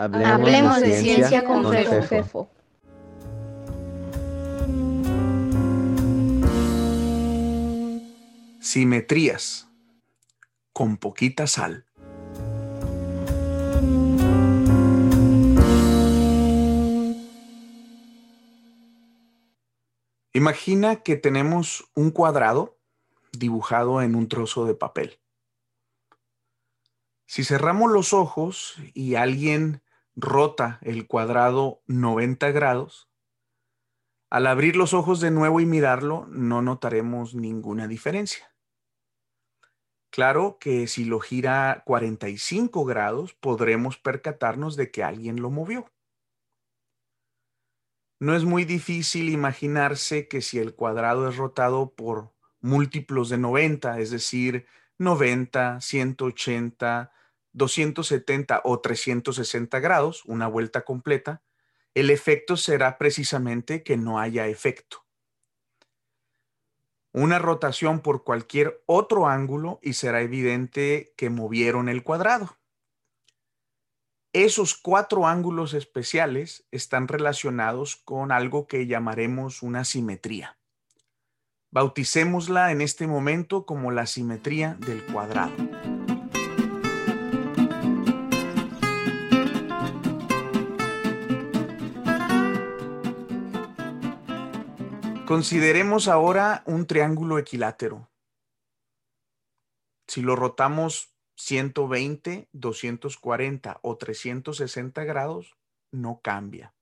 Hablemos, de, ciencia, con, Fefo. Simetrías con poquita sal. Imagina que tenemos un cuadrado dibujado en un trozo de papel. Si cerramos los ojos y alguien rota el cuadrado 90 grados, al abrir los ojos de nuevo y mirarlo, no notaremos ninguna diferencia. Claro que si lo gira 45 grados, podremos percatarnos de que alguien lo movió. No es muy difícil imaginarse que si el cuadrado es rotado por múltiplos de 90, es decir, 90, 180, 270 o 360 grados, una vuelta completa, el efecto será precisamente que no haya efecto. Una rotación por cualquier otro ángulo y será evidente que movieron el cuadrado. Esos cuatro ángulos especiales están relacionados con algo que llamaremos una simetría. Bauticémosla en este momento como la simetría del cuadrado. Consideremos ahora un triángulo equilátero. Si lo rotamos 120, 240 o 360 grados, no cambia.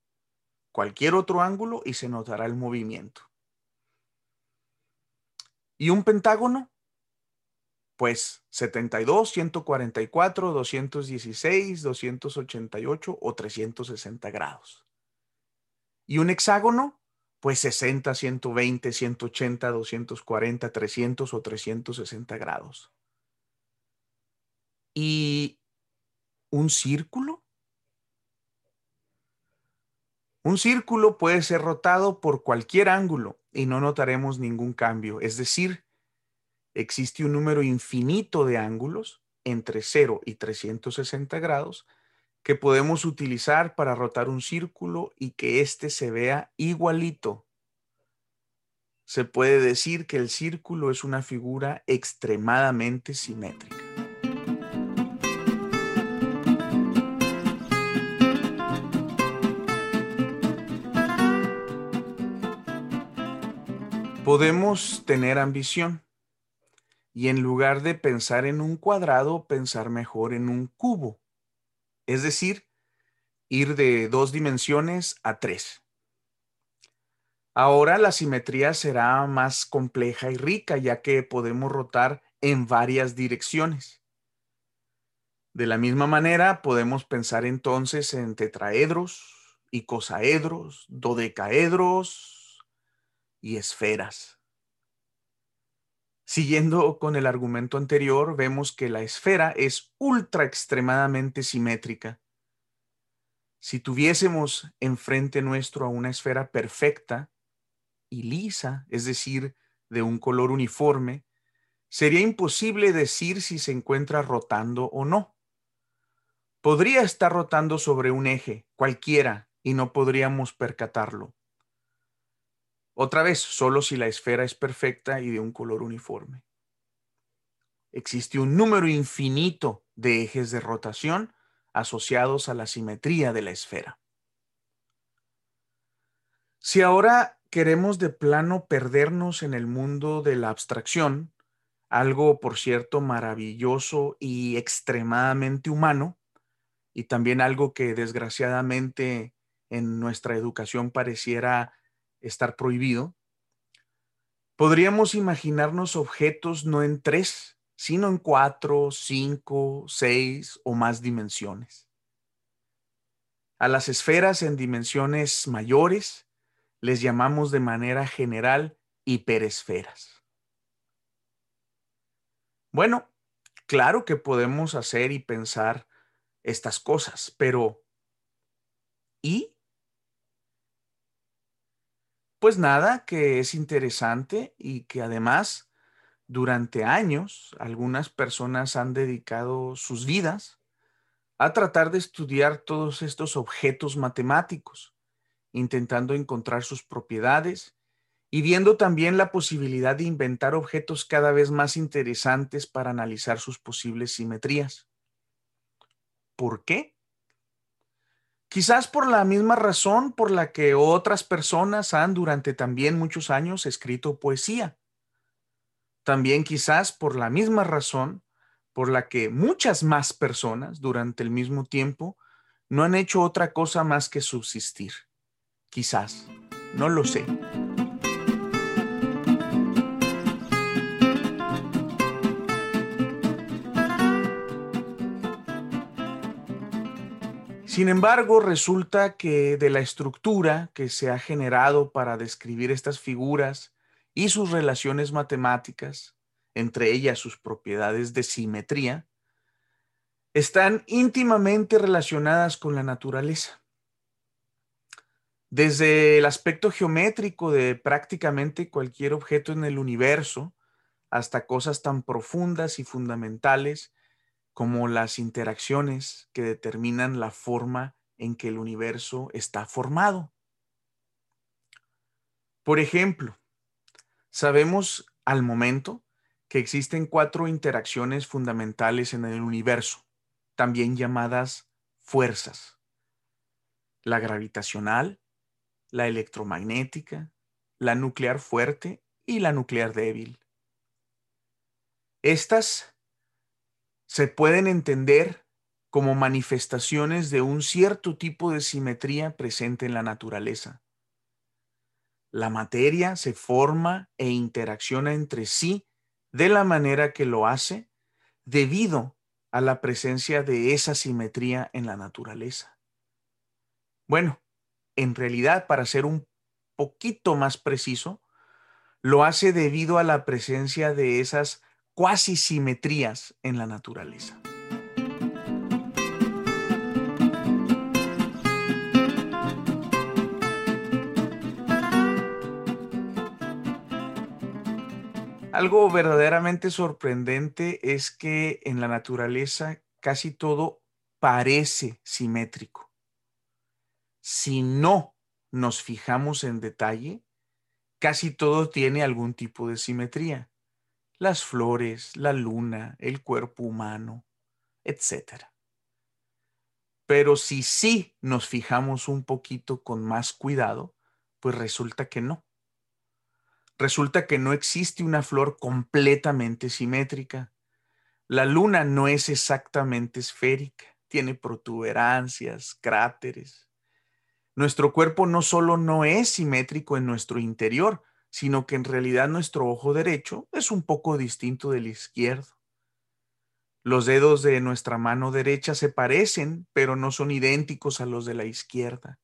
Cualquier otro ángulo y se notará el movimiento. ¿Y un pentágono? Pues 72, 144, 216, 288 o 360 grados. ¿Y un hexágono? Pues 60, 120, 180, 240, 300 o 360 grados. ¿Y un círculo? Un círculo puede ser rotado por cualquier ángulo y no notaremos ningún cambio. Es decir, existe un número infinito de ángulos entre 0 y 360 grados que podemos utilizar para rotar un círculo y que éste se vea igualito. Se puede decir que el círculo es una figura extremadamente simétrica. Podemos tener ambición y en lugar de pensar en un cuadrado, pensar mejor en un cubo es decir, ir de dos dimensiones a tres. Ahora la simetría será más compleja y rica ya que podemos rotar en varias direcciones. De la misma manera, podemos pensar entonces en tetraedros, icosaedros, dodecaedros y esferas. Siguiendo con el argumento anterior, vemos que la esfera es ultra extremadamente simétrica. Si tuviésemos enfrente nuestro a una esfera perfecta y lisa, es decir, de un color uniforme, sería imposible decir si se encuentra rotando o no. Podría estar rotando sobre un eje, cualquiera, y no podríamos percatarlo. Otra vez, solo si la esfera es perfecta y de un color uniforme. Existe un número infinito de ejes de rotación asociados a la simetría de la esfera. Si ahora queremos de plano perdernos en el mundo de la abstracción, algo por cierto maravilloso y extremadamente humano, y también algo que desgraciadamente en nuestra educación pareciera estar prohibido, podríamos imaginarnos objetos no en tres, sino en cuatro, cinco, seis o más dimensiones. A las esferas en dimensiones mayores les llamamos de manera general hiperesferas. Bueno, claro que podemos hacer y pensar estas cosas, pero ¿y? Pues nada, que es interesante y que además durante años algunas personas han dedicado sus vidas a tratar de estudiar todos estos objetos matemáticos, intentando encontrar sus propiedades y viendo también la posibilidad de inventar objetos cada vez más interesantes para analizar sus posibles simetrías. ¿Por qué? Quizás por la misma razón por la que otras personas han durante también muchos años escrito poesía. También quizás por la misma razón por la que muchas más personas durante el mismo tiempo no han hecho otra cosa más que subsistir. Quizás, no lo sé. Sin embargo, resulta que de la estructura que se ha generado para describir estas figuras y sus relaciones matemáticas, entre ellas sus propiedades de simetría, están íntimamente relacionadas con la naturaleza. Desde el aspecto geométrico de prácticamente cualquier objeto en el universo, hasta cosas tan profundas y fundamentales como las interacciones que determinan la forma en que el universo está formado. Por ejemplo, sabemos al momento que existen cuatro interacciones fundamentales en el universo, también llamadas fuerzas. La gravitacional, la electromagnética, la nuclear fuerte y la nuclear débil. Estas se pueden entender como manifestaciones de un cierto tipo de simetría presente en la naturaleza. La materia se forma e interacciona entre sí de la manera que lo hace debido a la presencia de esa simetría en la naturaleza. Bueno, en realidad, para ser un poquito más preciso, lo hace debido a la presencia de esas cuasi simetrías en la naturaleza. Algo verdaderamente sorprendente es que en la naturaleza casi todo parece simétrico. Si no nos fijamos en detalle, casi todo tiene algún tipo de simetría. Las flores, la luna, el cuerpo humano, etc. Pero si sí nos fijamos un poquito con más cuidado, pues resulta que no resulta que no existe una flor completamente simétrica. La luna no es exactamente esférica, tiene protuberancias, cráteres. Nuestro cuerpo no solo no es simétrico en nuestro interior, sino que en realidad nuestro ojo derecho es un poco distinto del izquierdo. Los dedos de nuestra mano derecha se parecen, pero no son idénticos a los de la izquierda.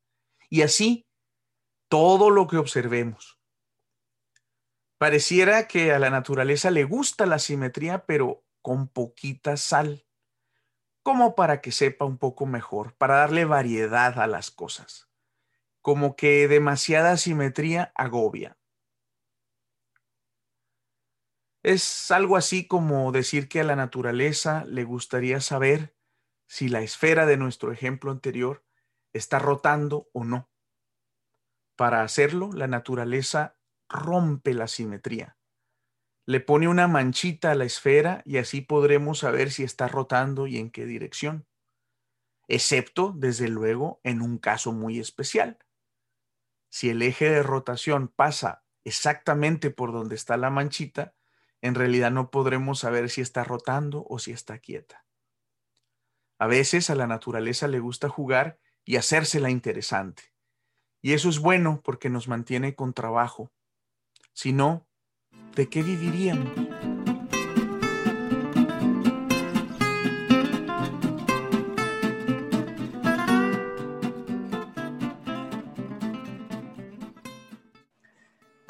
Y así, todo lo que observemos, Pareciera que a la naturaleza le gusta la simetría, pero con poquita sal, como para que sepa un poco mejor, para darle variedad a las cosas, como que demasiada simetría agobia. Es algo así como decir que a la naturaleza le gustaría saber si la esfera de nuestro ejemplo anterior está rotando o no. Para hacerlo, la naturaleza rompe la simetría. Le pone una manchita a la esfera y así podremos saber si está rotando y en qué dirección. Excepto, desde luego, en un caso muy especial. Si el eje de rotación pasa exactamente por donde está la manchita, en realidad no podremos saber si está rotando o si está quieta. A veces a la naturaleza le gusta jugar y hacérsela interesante. Y eso es bueno porque nos mantiene con trabajo, si no, ¿de qué viviríamos?